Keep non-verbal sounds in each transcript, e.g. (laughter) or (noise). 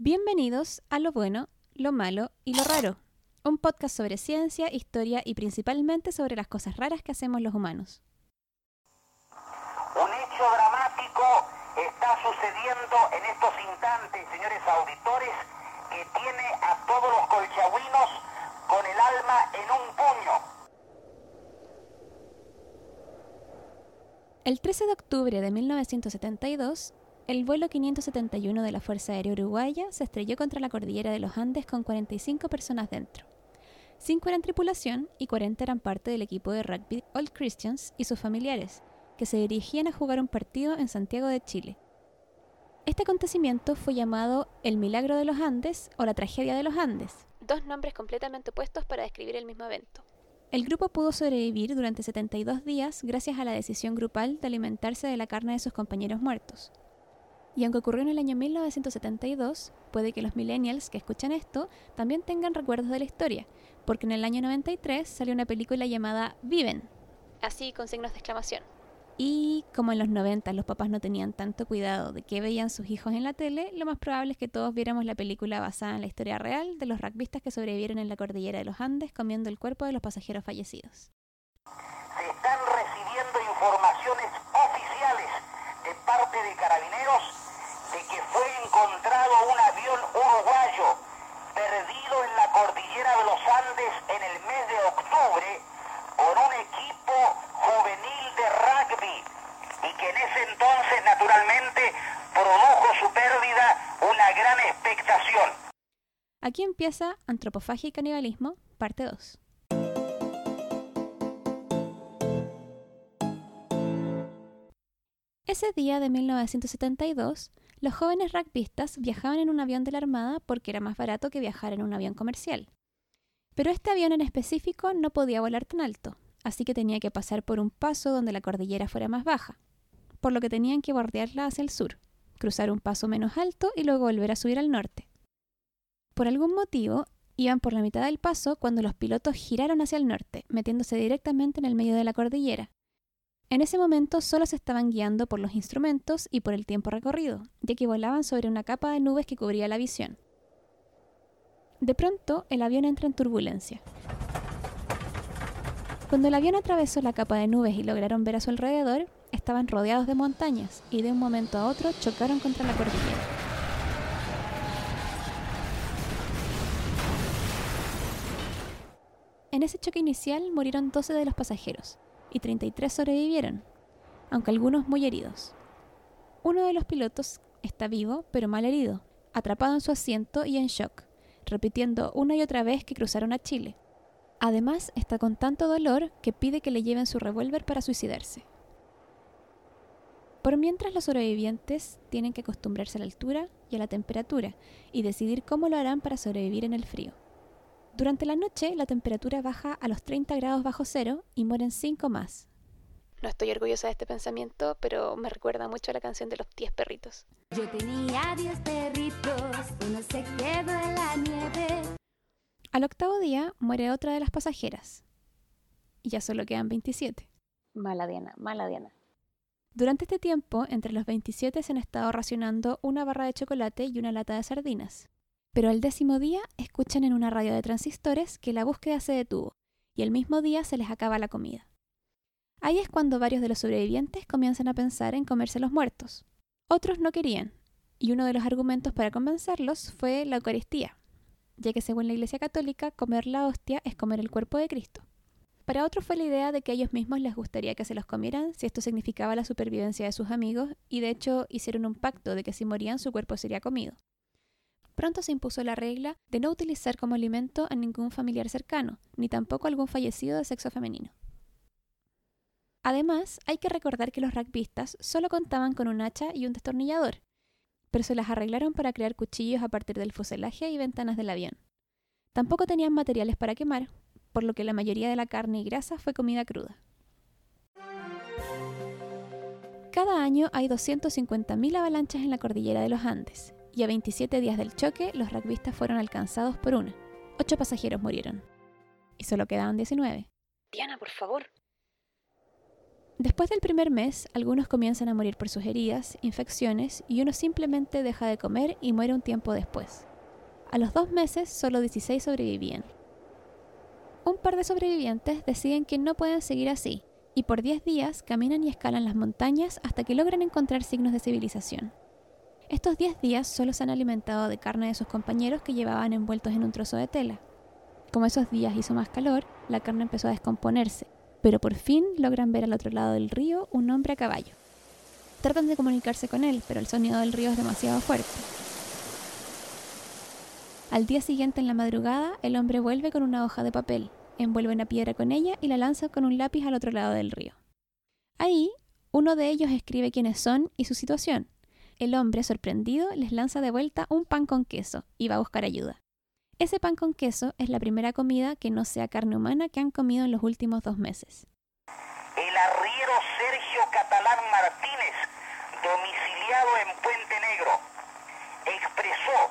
Bienvenidos a Lo Bueno, Lo Malo y Lo Raro, un podcast sobre ciencia, historia y principalmente sobre las cosas raras que hacemos los humanos. Un hecho dramático está sucediendo en estos instantes, señores auditores, que tiene a todos los colchagüinos con el alma en un puño. El 13 de octubre de 1972, el vuelo 571 de la Fuerza Aérea Uruguaya se estrelló contra la cordillera de los Andes con 45 personas dentro. Cinco eran tripulación y 40 eran parte del equipo de rugby All Christians y sus familiares, que se dirigían a jugar un partido en Santiago de Chile. Este acontecimiento fue llamado el Milagro de los Andes o la Tragedia de los Andes, dos nombres completamente opuestos para describir el mismo evento. El grupo pudo sobrevivir durante 72 días gracias a la decisión grupal de alimentarse de la carne de sus compañeros muertos. Y aunque ocurrió en el año 1972, puede que los millennials que escuchan esto también tengan recuerdos de la historia, porque en el año 93 salió una película llamada Viven, así con signos de exclamación. Y como en los 90 los papás no tenían tanto cuidado de qué veían sus hijos en la tele, lo más probable es que todos viéramos la película basada en la historia real de los rugbyistas que sobrevivieron en la cordillera de los Andes comiendo el cuerpo de los pasajeros fallecidos. Se están recibiendo informaciones oficiales de parte de carabineros que fue encontrado un avión uruguayo perdido en la cordillera de los Andes en el mes de octubre por un equipo juvenil de rugby y que en ese entonces naturalmente produjo su pérdida una gran expectación. Aquí empieza Antropofagia y Canibalismo, parte 2. Ese día de 1972, los jóvenes rugbyistas viajaban en un avión de la Armada porque era más barato que viajar en un avión comercial. Pero este avión en específico no podía volar tan alto, así que tenía que pasar por un paso donde la cordillera fuera más baja, por lo que tenían que bordearla hacia el sur, cruzar un paso menos alto y luego volver a subir al norte. Por algún motivo, iban por la mitad del paso cuando los pilotos giraron hacia el norte, metiéndose directamente en el medio de la cordillera. En ese momento solo se estaban guiando por los instrumentos y por el tiempo recorrido, ya que volaban sobre una capa de nubes que cubría la visión. De pronto, el avión entra en turbulencia. Cuando el avión atravesó la capa de nubes y lograron ver a su alrededor, estaban rodeados de montañas y de un momento a otro chocaron contra la cordillera. En ese choque inicial murieron 12 de los pasajeros y 33 sobrevivieron, aunque algunos muy heridos. Uno de los pilotos está vivo pero mal herido, atrapado en su asiento y en shock, repitiendo una y otra vez que cruzaron a Chile. Además, está con tanto dolor que pide que le lleven su revólver para suicidarse. Por mientras los sobrevivientes tienen que acostumbrarse a la altura y a la temperatura y decidir cómo lo harán para sobrevivir en el frío. Durante la noche la temperatura baja a los 30 grados bajo cero y mueren 5 más. No estoy orgullosa de este pensamiento, pero me recuerda mucho a la canción de los 10 perritos. Yo tenía 10 perritos, uno se quedó en la nieve. Al octavo día muere otra de las pasajeras. Y ya solo quedan 27. Mala Diana, mala Diana. Durante este tiempo, entre los 27 se han estado racionando una barra de chocolate y una lata de sardinas. Pero al décimo día escuchan en una radio de transistores que la búsqueda se detuvo y el mismo día se les acaba la comida. Ahí es cuando varios de los sobrevivientes comienzan a pensar en comerse los muertos. Otros no querían, y uno de los argumentos para convencerlos fue la Eucaristía, ya que según la Iglesia Católica comer la hostia es comer el cuerpo de Cristo. Para otros fue la idea de que a ellos mismos les gustaría que se los comieran si esto significaba la supervivencia de sus amigos, y de hecho hicieron un pacto de que si morían su cuerpo sería comido. Pronto se impuso la regla de no utilizar como alimento a ningún familiar cercano, ni tampoco a algún fallecido de sexo femenino. Además, hay que recordar que los rugbyistas solo contaban con un hacha y un destornillador, pero se las arreglaron para crear cuchillos a partir del fuselaje y ventanas del avión. Tampoco tenían materiales para quemar, por lo que la mayoría de la carne y grasa fue comida cruda. Cada año hay 250.000 avalanchas en la cordillera de los Andes, y a 27 días del choque los rugbyistas fueron alcanzados por una. Ocho pasajeros murieron. Y solo quedaban 19. Diana, por favor. Después del primer mes, algunos comienzan a morir por sus heridas, infecciones, y uno simplemente deja de comer y muere un tiempo después. A los dos meses, solo 16 sobrevivían. Un par de sobrevivientes deciden que no pueden seguir así, y por 10 días caminan y escalan las montañas hasta que logran encontrar signos de civilización. Estos 10 días solo se han alimentado de carne de sus compañeros que llevaban envueltos en un trozo de tela. Como esos días hizo más calor, la carne empezó a descomponerse, pero por fin logran ver al otro lado del río un hombre a caballo. Tratan de comunicarse con él, pero el sonido del río es demasiado fuerte. Al día siguiente en la madrugada, el hombre vuelve con una hoja de papel, envuelve una piedra con ella y la lanza con un lápiz al otro lado del río. Ahí, uno de ellos escribe quiénes son y su situación. El hombre, sorprendido, les lanza de vuelta un pan con queso y va a buscar ayuda. Ese pan con queso es la primera comida que no sea carne humana que han comido en los últimos dos meses. El arriero Sergio Catalán Martínez, domiciliado en Puente Negro, expresó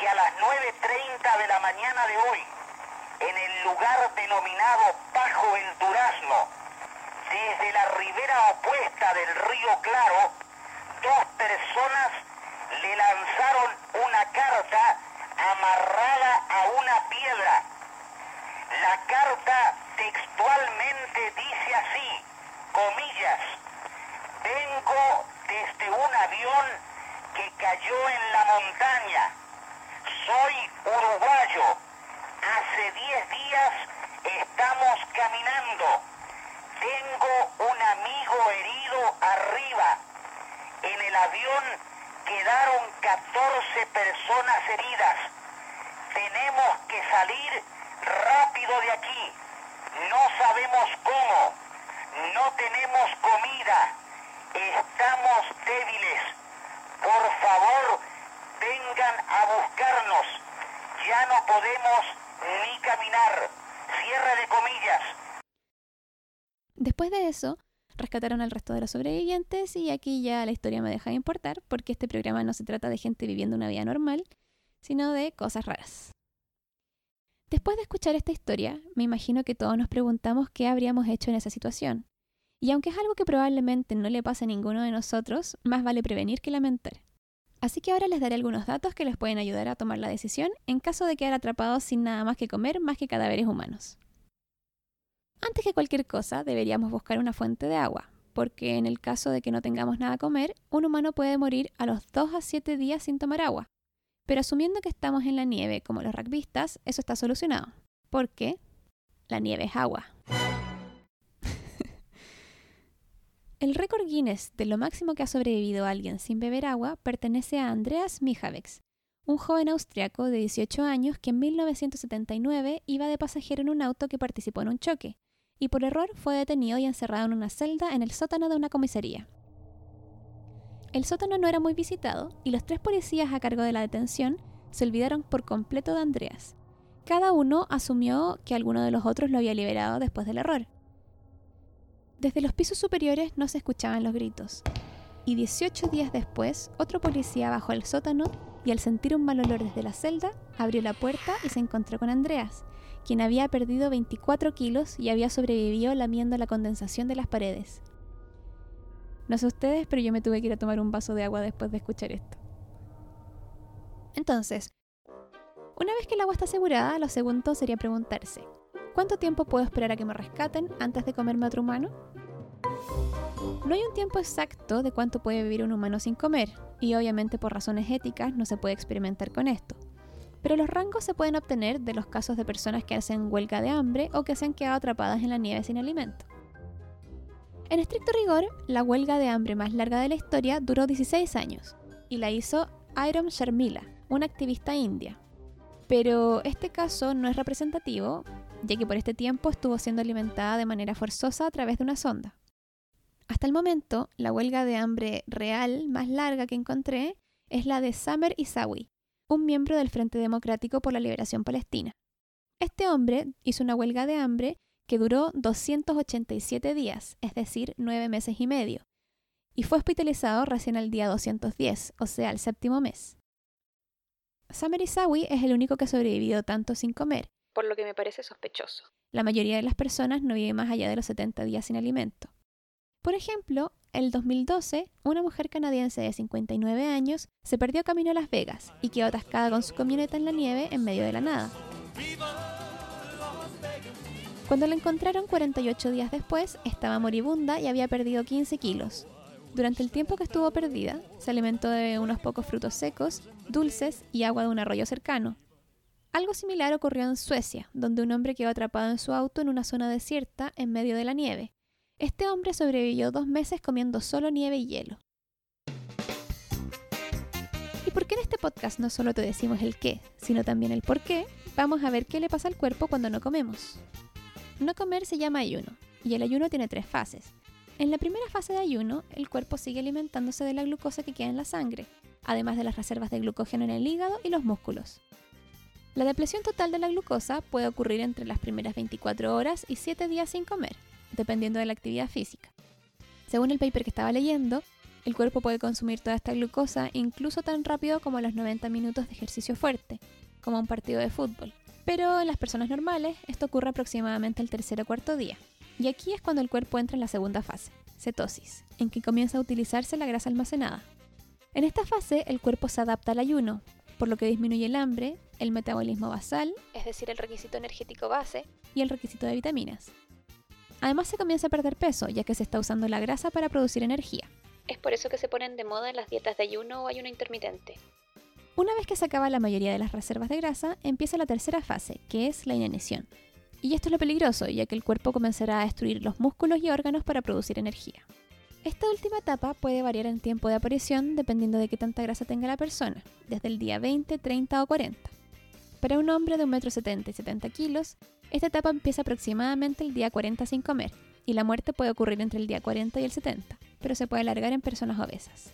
que a las 9.30 de la mañana de hoy, en el lugar denominado Pajo el Durazno, desde la ribera opuesta del río Claro, dos personas le lanzaron una carta amarrada a una piedra. La carta textualmente dice así, comillas, vengo desde un avión que cayó en la montaña. Soy uruguayo. Hace 10 días estamos caminando. Tengo un amigo herido arriba. En el avión quedaron 14 personas heridas. Tenemos que salir rápido de aquí. No sabemos cómo. No tenemos comida. Estamos débiles. Por favor, vengan a buscarnos. Ya no podemos ni caminar. Cierre de comillas. Después de eso, rescataron al resto de los sobrevivientes y aquí ya la historia me deja de importar porque este programa no se trata de gente viviendo una vida normal, sino de cosas raras. Después de escuchar esta historia, me imagino que todos nos preguntamos qué habríamos hecho en esa situación. Y aunque es algo que probablemente no le pase a ninguno de nosotros, más vale prevenir que lamentar. Así que ahora les daré algunos datos que les pueden ayudar a tomar la decisión en caso de quedar atrapados sin nada más que comer más que cadáveres humanos. Antes que cualquier cosa, deberíamos buscar una fuente de agua, porque en el caso de que no tengamos nada a comer, un humano puede morir a los 2 a 7 días sin tomar agua. Pero asumiendo que estamos en la nieve como los rugbyistas, eso está solucionado. Porque la nieve es agua. (laughs) el récord Guinness de lo máximo que ha sobrevivido alguien sin beber agua pertenece a Andreas Mijavex, un joven austriaco de 18 años que en 1979 iba de pasajero en un auto que participó en un choque, y por error fue detenido y encerrado en una celda en el sótano de una comisaría. El sótano no era muy visitado y los tres policías a cargo de la detención se olvidaron por completo de Andreas. Cada uno asumió que alguno de los otros lo había liberado después del error. Desde los pisos superiores no se escuchaban los gritos, y 18 días después otro policía bajó al sótano y al sentir un mal olor desde la celda, abrió la puerta y se encontró con Andreas, quien había perdido 24 kilos y había sobrevivido lamiendo la condensación de las paredes. No sé ustedes, pero yo me tuve que ir a tomar un vaso de agua después de escuchar esto. Entonces, una vez que el agua está asegurada, lo segundo sería preguntarse, ¿cuánto tiempo puedo esperar a que me rescaten antes de comerme a otro humano? No hay un tiempo exacto de cuánto puede vivir un humano sin comer, y obviamente por razones éticas no se puede experimentar con esto pero los rangos se pueden obtener de los casos de personas que hacen huelga de hambre o que se han quedado atrapadas en la nieve sin alimento. En estricto rigor, la huelga de hambre más larga de la historia duró 16 años y la hizo Iram Sharmila, una activista india. Pero este caso no es representativo, ya que por este tiempo estuvo siendo alimentada de manera forzosa a través de una sonda. Hasta el momento, la huelga de hambre real más larga que encontré es la de Samer Isawi, un miembro del Frente Democrático por la Liberación Palestina. Este hombre hizo una huelga de hambre que duró 287 días, es decir, nueve meses y medio, y fue hospitalizado recién al día 210, o sea, al séptimo mes. Samer Isawi es el único que ha sobrevivido tanto sin comer, por lo que me parece sospechoso. La mayoría de las personas no vive más allá de los 70 días sin alimento. Por ejemplo, el 2012, una mujer canadiense de 59 años se perdió camino a Las Vegas y quedó atascada con su camioneta en la nieve en medio de la nada. Cuando la encontraron 48 días después, estaba moribunda y había perdido 15 kilos. Durante el tiempo que estuvo perdida, se alimentó de unos pocos frutos secos, dulces y agua de un arroyo cercano. Algo similar ocurrió en Suecia, donde un hombre quedó atrapado en su auto en una zona desierta en medio de la nieve. Este hombre sobrevivió dos meses comiendo solo nieve y hielo. ¿Y por qué en este podcast no solo te decimos el qué, sino también el por qué? Vamos a ver qué le pasa al cuerpo cuando no comemos. No comer se llama ayuno, y el ayuno tiene tres fases. En la primera fase de ayuno, el cuerpo sigue alimentándose de la glucosa que queda en la sangre, además de las reservas de glucógeno en el hígado y los músculos. La depresión total de la glucosa puede ocurrir entre las primeras 24 horas y 7 días sin comer, dependiendo de la actividad física. Según el paper que estaba leyendo, el cuerpo puede consumir toda esta glucosa incluso tan rápido como los 90 minutos de ejercicio fuerte, como un partido de fútbol. Pero en las personas normales esto ocurre aproximadamente el tercer o cuarto día. Y aquí es cuando el cuerpo entra en la segunda fase, cetosis, en que comienza a utilizarse la grasa almacenada. En esta fase el cuerpo se adapta al ayuno, por lo que disminuye el hambre, el metabolismo basal, es decir, el requisito energético base, y el requisito de vitaminas. Además se comienza a perder peso, ya que se está usando la grasa para producir energía. Es por eso que se ponen de moda las dietas de ayuno o ayuno intermitente. Una vez que se acaba la mayoría de las reservas de grasa, empieza la tercera fase, que es la inanición. Y esto es lo peligroso, ya que el cuerpo comenzará a destruir los músculos y órganos para producir energía. Esta última etapa puede variar en tiempo de aparición dependiendo de qué tanta grasa tenga la persona, desde el día 20, 30 o 40. Para un hombre de 1,70 m y 70 kilos, esta etapa empieza aproximadamente el día 40 sin comer, y la muerte puede ocurrir entre el día 40 y el 70, pero se puede alargar en personas obesas.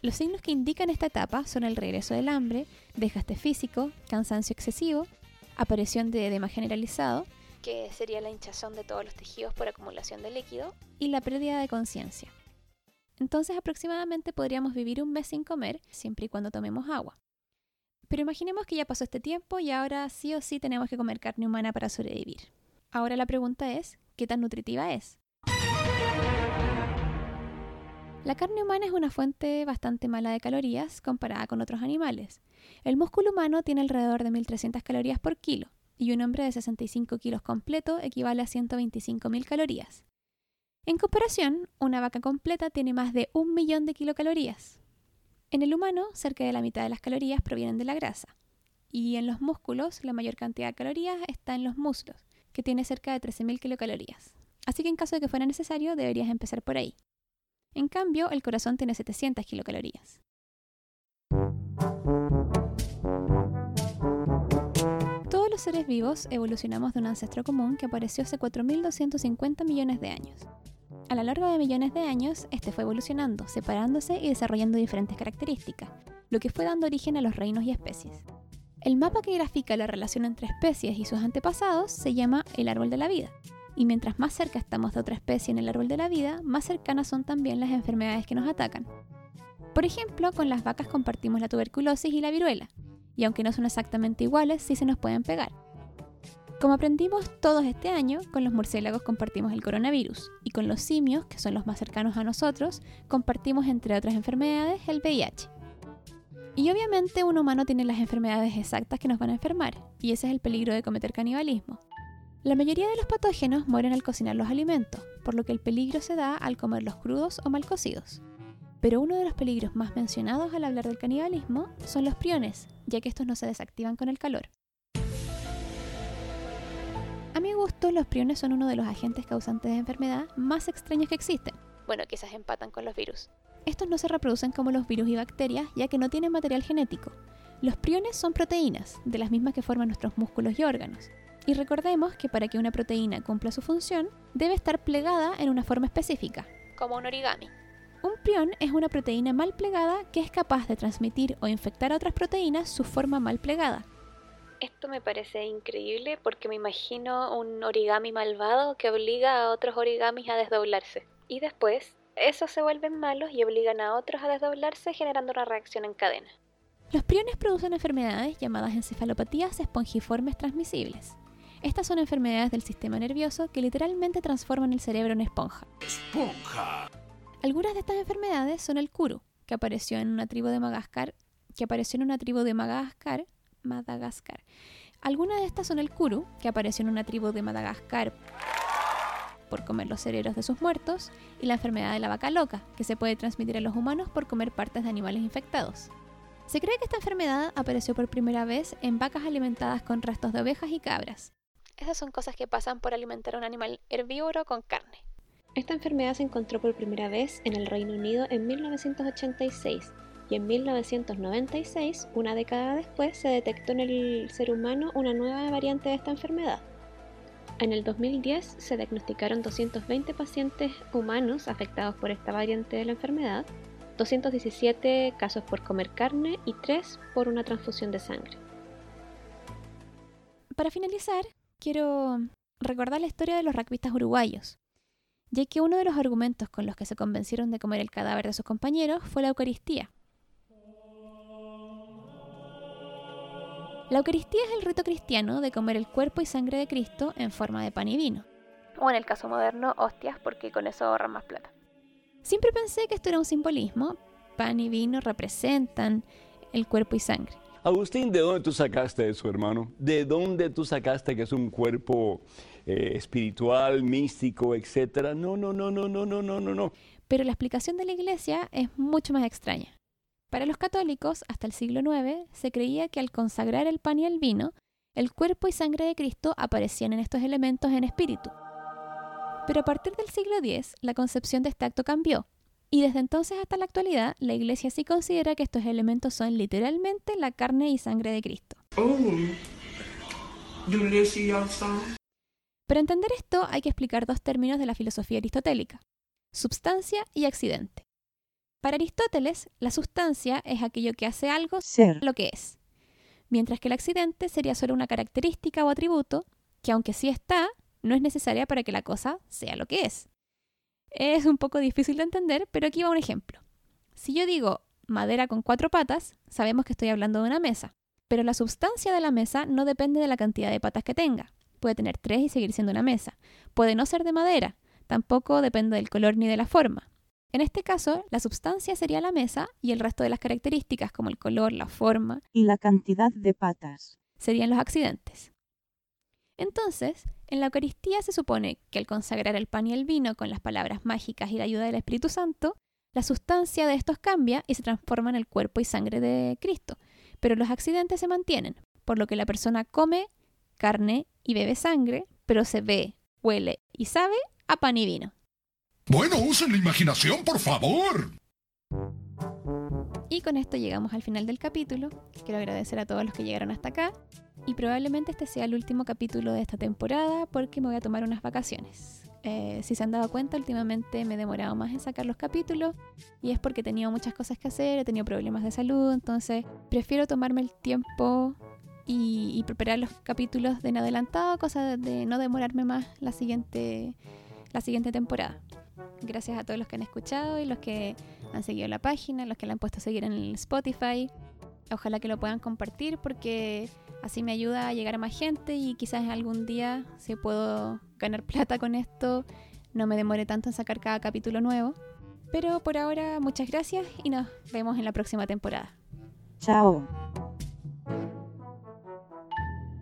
Los signos que indican esta etapa son el regreso del hambre, desgaste físico, cansancio excesivo, aparición de edema generalizado, Que sería la hinchazón de todos los tejidos por acumulación de líquido. y la pérdida de conciencia. Entonces aproximadamente podríamos vivir un mes sin comer siempre y cuando tomemos agua. Pero imaginemos que ya pasó este tiempo y ahora sí o sí tenemos que comer carne humana para sobrevivir. Ahora la pregunta es, ¿qué tan nutritiva es? La carne humana es una fuente bastante mala de calorías comparada con otros animales. El músculo humano tiene alrededor de 1.300 calorías por kilo y un hombre de 65 kilos completo equivale a 125.000 calorías. En comparación, una vaca completa tiene más de un millón de kilocalorías. En el humano, cerca de la mitad de las calorías provienen de la grasa. Y en los músculos, la mayor cantidad de calorías está en los muslos, que tiene cerca de 13.000 kilocalorías. Así que en caso de que fuera necesario, deberías empezar por ahí. En cambio, el corazón tiene 700 kilocalorías. Todos los seres vivos evolucionamos de un ancestro común que apareció hace 4.250 millones de años. A lo largo de millones de años, este fue evolucionando, separándose y desarrollando diferentes características, lo que fue dando origen a los reinos y especies. El mapa que grafica la relación entre especies y sus antepasados se llama el árbol de la vida, y mientras más cerca estamos de otra especie en el árbol de la vida, más cercanas son también las enfermedades que nos atacan. Por ejemplo, con las vacas compartimos la tuberculosis y la viruela, y aunque no son exactamente iguales, sí se nos pueden pegar. Como aprendimos todos este año, con los murciélagos compartimos el coronavirus, y con los simios, que son los más cercanos a nosotros, compartimos entre otras enfermedades el VIH. Y obviamente un humano tiene las enfermedades exactas que nos van a enfermar, y ese es el peligro de cometer canibalismo. La mayoría de los patógenos mueren al cocinar los alimentos, por lo que el peligro se da al comerlos crudos o mal cocidos. Pero uno de los peligros más mencionados al hablar del canibalismo son los priones, ya que estos no se desactivan con el calor. A mi gusto, los priones son uno de los agentes causantes de enfermedad más extraños que existen. Bueno, quizás empatan con los virus. Estos no se reproducen como los virus y bacterias, ya que no tienen material genético. Los priones son proteínas, de las mismas que forman nuestros músculos y órganos. Y recordemos que para que una proteína cumpla su función, debe estar plegada en una forma específica. Como un origami. Un prión es una proteína mal plegada que es capaz de transmitir o infectar a otras proteínas su forma mal plegada. Esto me parece increíble porque me imagino un origami malvado que obliga a otros origamis a desdoblarse. Y después, esos se vuelven malos y obligan a otros a desdoblarse generando una reacción en cadena. Los priones producen enfermedades llamadas encefalopatías espongiformes transmisibles. Estas son enfermedades del sistema nervioso que literalmente transforman el cerebro en esponja. Esponja. Algunas de estas enfermedades son el Kuru, que apareció en una tribu de Madagascar, que apareció en una tribu de Madagascar, Madagascar. Algunas de estas son el Kuru, que apareció en una tribu de Madagascar por comer los cerebros de sus muertos, y la enfermedad de la vaca loca, que se puede transmitir a los humanos por comer partes de animales infectados. Se cree que esta enfermedad apareció por primera vez en vacas alimentadas con restos de ovejas y cabras. Esas son cosas que pasan por alimentar a un animal herbívoro con carne. Esta enfermedad se encontró por primera vez en el Reino Unido en 1986 y en 1996, una década después, se detectó en el ser humano una nueva variante de esta enfermedad. En el 2010 se diagnosticaron 220 pacientes humanos afectados por esta variante de la enfermedad, 217 casos por comer carne y 3 por una transfusión de sangre. Para finalizar, quiero recordar la historia de los rugbyistas uruguayos, ya que uno de los argumentos con los que se convencieron de comer el cadáver de sus compañeros fue la Eucaristía. La Eucaristía es el rito cristiano de comer el cuerpo y sangre de Cristo en forma de pan y vino. O en el caso moderno, hostias, porque con eso ahorran más plata. Siempre pensé que esto era un simbolismo. Pan y vino representan el cuerpo y sangre. Agustín, ¿de dónde tú sacaste eso, hermano? ¿De dónde tú sacaste que es un cuerpo eh, espiritual, místico, etcétera? No, no, no, no, no, no, no, no. Pero la explicación de la iglesia es mucho más extraña. Para los católicos, hasta el siglo IX, se creía que al consagrar el pan y el vino, el cuerpo y sangre de Cristo aparecían en estos elementos en espíritu. Pero a partir del siglo X, la concepción de este acto cambió, y desde entonces hasta la actualidad, la Iglesia sí considera que estos elementos son literalmente la carne y sangre de Cristo. Para entender esto hay que explicar dos términos de la filosofía aristotélica, substancia y accidente. Para Aristóteles, la sustancia es aquello que hace algo Ser. lo que es, mientras que el accidente sería solo una característica o atributo que aunque sí está, no es necesaria para que la cosa sea lo que es. Es un poco difícil de entender, pero aquí va un ejemplo. Si yo digo madera con cuatro patas, sabemos que estoy hablando de una mesa, pero la sustancia de la mesa no depende de la cantidad de patas que tenga. Puede tener tres y seguir siendo una mesa. Puede no ser de madera, tampoco depende del color ni de la forma. En este caso, la sustancia sería la mesa y el resto de las características como el color, la forma, y la cantidad de patas. serían los accidentes. Entonces, en la Eucaristía se supone que al consagrar el pan y el vino con las palabras mágicas y la ayuda del Espíritu Santo, la sustancia de estos cambia y se transforma en el cuerpo y sangre de Cristo, pero los accidentes se mantienen, por lo que la persona come carne y bebe sangre, pero se ve, huele y sabe a pan y vino. Bueno, usen la imaginación, por favor. Y con esto llegamos al final del capítulo. Quiero agradecer a todos los que llegaron hasta acá. Y probablemente este sea el último capítulo de esta temporada porque me voy a tomar unas vacaciones. Eh, si se han dado cuenta, últimamente me he demorado más en sacar los capítulos y es porque he tenido muchas cosas que hacer, he tenido problemas de salud, entonces prefiero tomarme el tiempo y, preparar los capítulos de en adelantado, cosa de, de no demorarme más la siguiente, la siguiente temporada. Gracias a todos los que han escuchado y los que han seguido la página, los que la han puesto a seguir en el Spotify. Ojalá que lo puedan compartir porque así me ayuda a llegar a más gente y quizás algún día, si puedo ganar (laughs) plata con esto, no me demore tanto en sacar cada capítulo nuevo. Pero por ahora, muchas gracias y nos vemos en la próxima temporada. Chao.